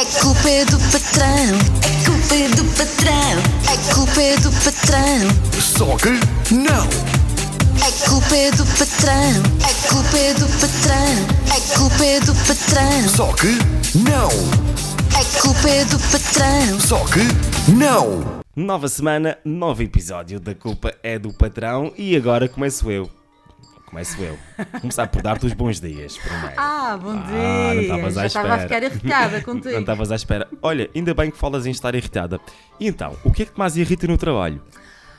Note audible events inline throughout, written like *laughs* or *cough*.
A culpa é do patrão. A culpa é do patrão. A culpa é do patrão. Só que não! A culpa é do patrão. A culpa é do patrão. A culpa é do patrão. Só que não! A culpa é do patrão. Só que não! Nova semana, novo episódio da culpa é do patrão e agora começo eu. Começo eu. Começar por dar-te os bons dias primeiro. Ah, bom Ah, dia! não estavas à Já estava a espera. ficar irritada contigo. *laughs* Não estavas à espera. Olha, ainda bem que falas em estar irritada. E então, o que é que te mais irrita no trabalho?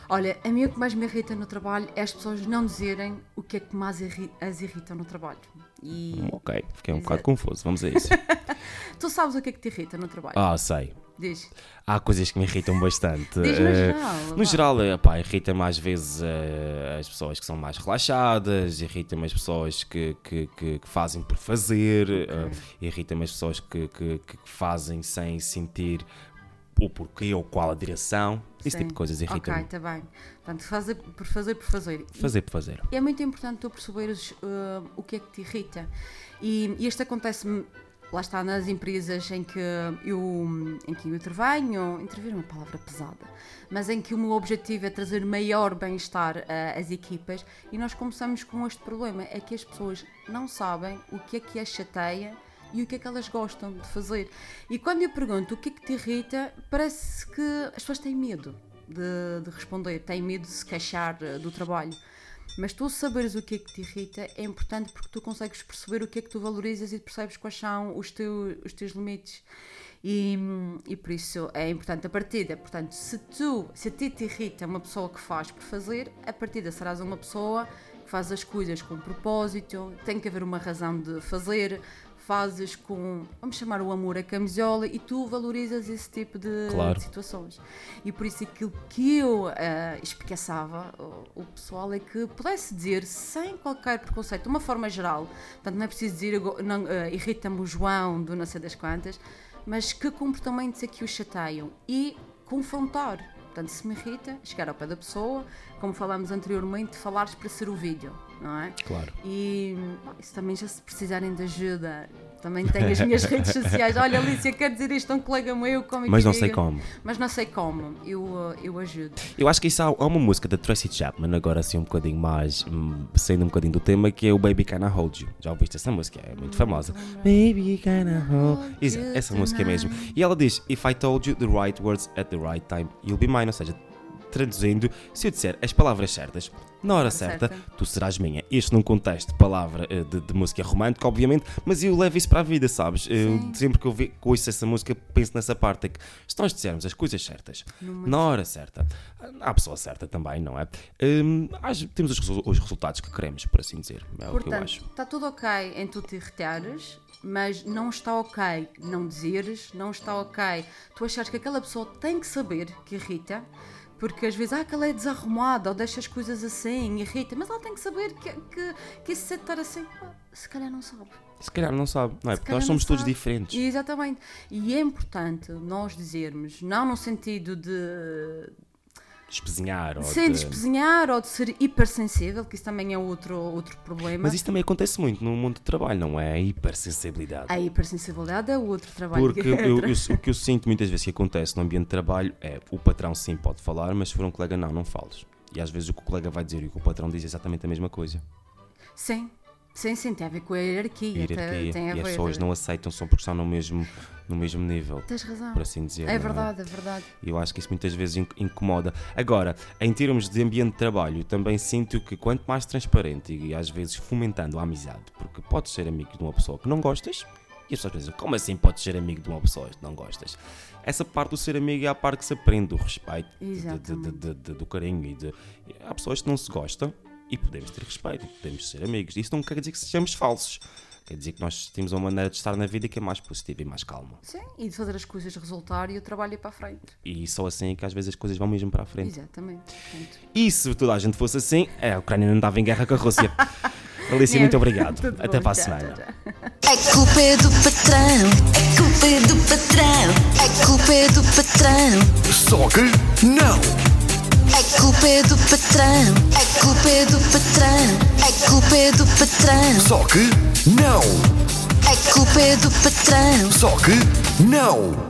Olha, a mim o que mais me irrita no trabalho é as pessoas não dizerem o que é que mais irri- as irrita no trabalho. E Ok, fiquei um Exato. bocado confuso. Vamos a isso. *laughs* tu sabes o que é que te irrita no trabalho? Ah, sei. Diz. Há coisas que me irritam bastante. Diz no Eh, geral, No vá. geral, eh, pá, irrita-me às vezes eh, as pessoas que são mais relaxadas, irrita-me as pessoas que, que, que- que fazem por fazer, eh, irrita-me as pessoas que, que, fazem sem sentir o porquê ou qual a direção. Esse Sim. tipo de coisas irritam-me. Ok, está bem. Portanto, fazer por fazer por fazer. Fazer por fazer. E é muito importante tu perceberes uh, o que é que te irrita. E isto acontece-me, lá está, nas empresas em que eu, em que eu intervenho, intervir é uma palavra pesada, mas em que o meu objetivo é trazer maior bem-estar uh, às equipas e nós começamos com este problema, é que as pessoas não sabem o que é que as chateia e o que é que elas gostam de fazer. E quando eu pergunto o que é que te irrita, parece que as pessoas têm medo de, de responder, têm medo de se queixar uh, do trabalho. Mas tu saberes o que é que te irrita é importante porque tu consegues perceber o que é que tu valorizas e percebes quais são os, teu, os teus limites. E, e por isso é importante a partida. Portanto, se tu, se a ti te irrita uma pessoa que faz por fazer, a partida serás uma pessoa que faz as coisas com propósito, tem que haver uma razão de fazer, fazes com, vamos chamar o amor a camisola e tu valorizas esse tipo de, Claro. de situações. E por isso aquilo que eu ah, espicaçava o, o pessoal é que pudesse dizer sem qualquer preconceito, de uma forma geral, portanto não é preciso dizer "Ago- não, ah, irrita-me o João do não sei das quantas, mas que comportamentos é que o chateiam e confrontar. Portanto, se me irrita, chegar ao pé da pessoa, como falámos anteriormente, falares para ser o vídeo, não é? Claro. E isso também já se precisarem de ajuda. Também tenho as minhas *laughs* redes sociais. Olha, Alicia, quero dizer isto a um colega meu. Como é Mas não diga? sei como. Mas não sei como. Eu, uh, eu ajudo. Eu acho que isso há, há uma música da Tracy Chapman, agora assim um bocadinho mais, hum, saindo um bocadinho do tema, que é o Baby Kinda Hold You. Já ouviste essa música? É muito famosa. Baby Kinda Hold Isso, you Essa música mesmo. E ela diz: If I told you the right words at the right time, you'll be mine. Ou seja, traduzindo, se eu disser as palavras certas na hora certa, certa. tu serás minha. Isto num contexto de palavra eh, de, de música romântica, obviamente, mas eu levo isso para a vida, sabes? Eu, sempre que eu ve- ouço essa música, penso nessa parte: é que se nós dissermos as coisas certas na hora certa, a pessoa certa também, não é? Às- temos os, os resultados que queremos, por assim dizer. É o que eu Portanto, acho. está tudo ok em tu te irritares, mas não está ok não dizeres, não está ok tu achares que aquela pessoa tem que saber que irrita. Porque às vezes, ah, que ela é desarrumada ou deixa as coisas assim, irrita, mas ela tem que saber que, que, que esse estar assim, se calhar não sabe. Se calhar não sabe, não é? Se Porque nós somos todos diferentes. Exatamente. E é importante nós dizermos, não no sentido de Despezinhar ou ser de- despesinhar ou de ser hipersensível, que isso também é outro, outro problema. Mas isso também acontece muito no mundo do trabalho, não é? A hipersensibilidade. A hipersensibilidade é outro trabalho. Porque que eu- eu- o que eu sinto muitas vezes que acontece no ambiente de trabalho é o patrão sim pode falar, mas se for um colega não, não fales. E às vezes o que o colega vai dizer e o que o patrão diz é exatamente a mesma coisa. Sim, sim, sim, tem a ver com a hierarquia. A tem- hierarquia. tem a E as pessoas não aceitam só porque estão no mesmo, no mesmo nível, Tens razão. por assim dizer. É não verdade, é verdade. E eu acho que isso muitas vezes inc- incomoda. Agora, em termos de ambiente de trabalho, também sinto que quanto mais transparente e às vezes fomentando a amizade, porque podes ser amigo de uma pessoa que não gostas, e as pessoas pensam, como assim podes ser amigo de uma pessoa que não gostas? Essa parte do ser amigo é a parte que se aprende, do respeito, de- de- de- do carinho. E de... Há pessoas que não se gostam e podemos ter respeito, podemos ser amigos. Isso não quer dizer que sejamos falsos. Quer dizer que nós temos uma maneira de estar na vida que é mais positiva e mais calma. Sim, e de fazer as coisas resultar e o trabalho ir para a frente. E só assim é que às vezes as coisas vão mesmo para a frente. Exatamente. E se toda a gente fosse assim, a Ucrânia não estava em guerra com a Rússia. *laughs* Alicia, é, muito obrigado. *laughs* tudo Até bom, para a semana. tchau, tchau. A culpa é do patrão. A culpa é do patrão. A culpa é do patrão. Só que não! A culpa é do patrão. É do patrão. A culpa é do patrão. Só que não! A culpa é do patrão. Só que não.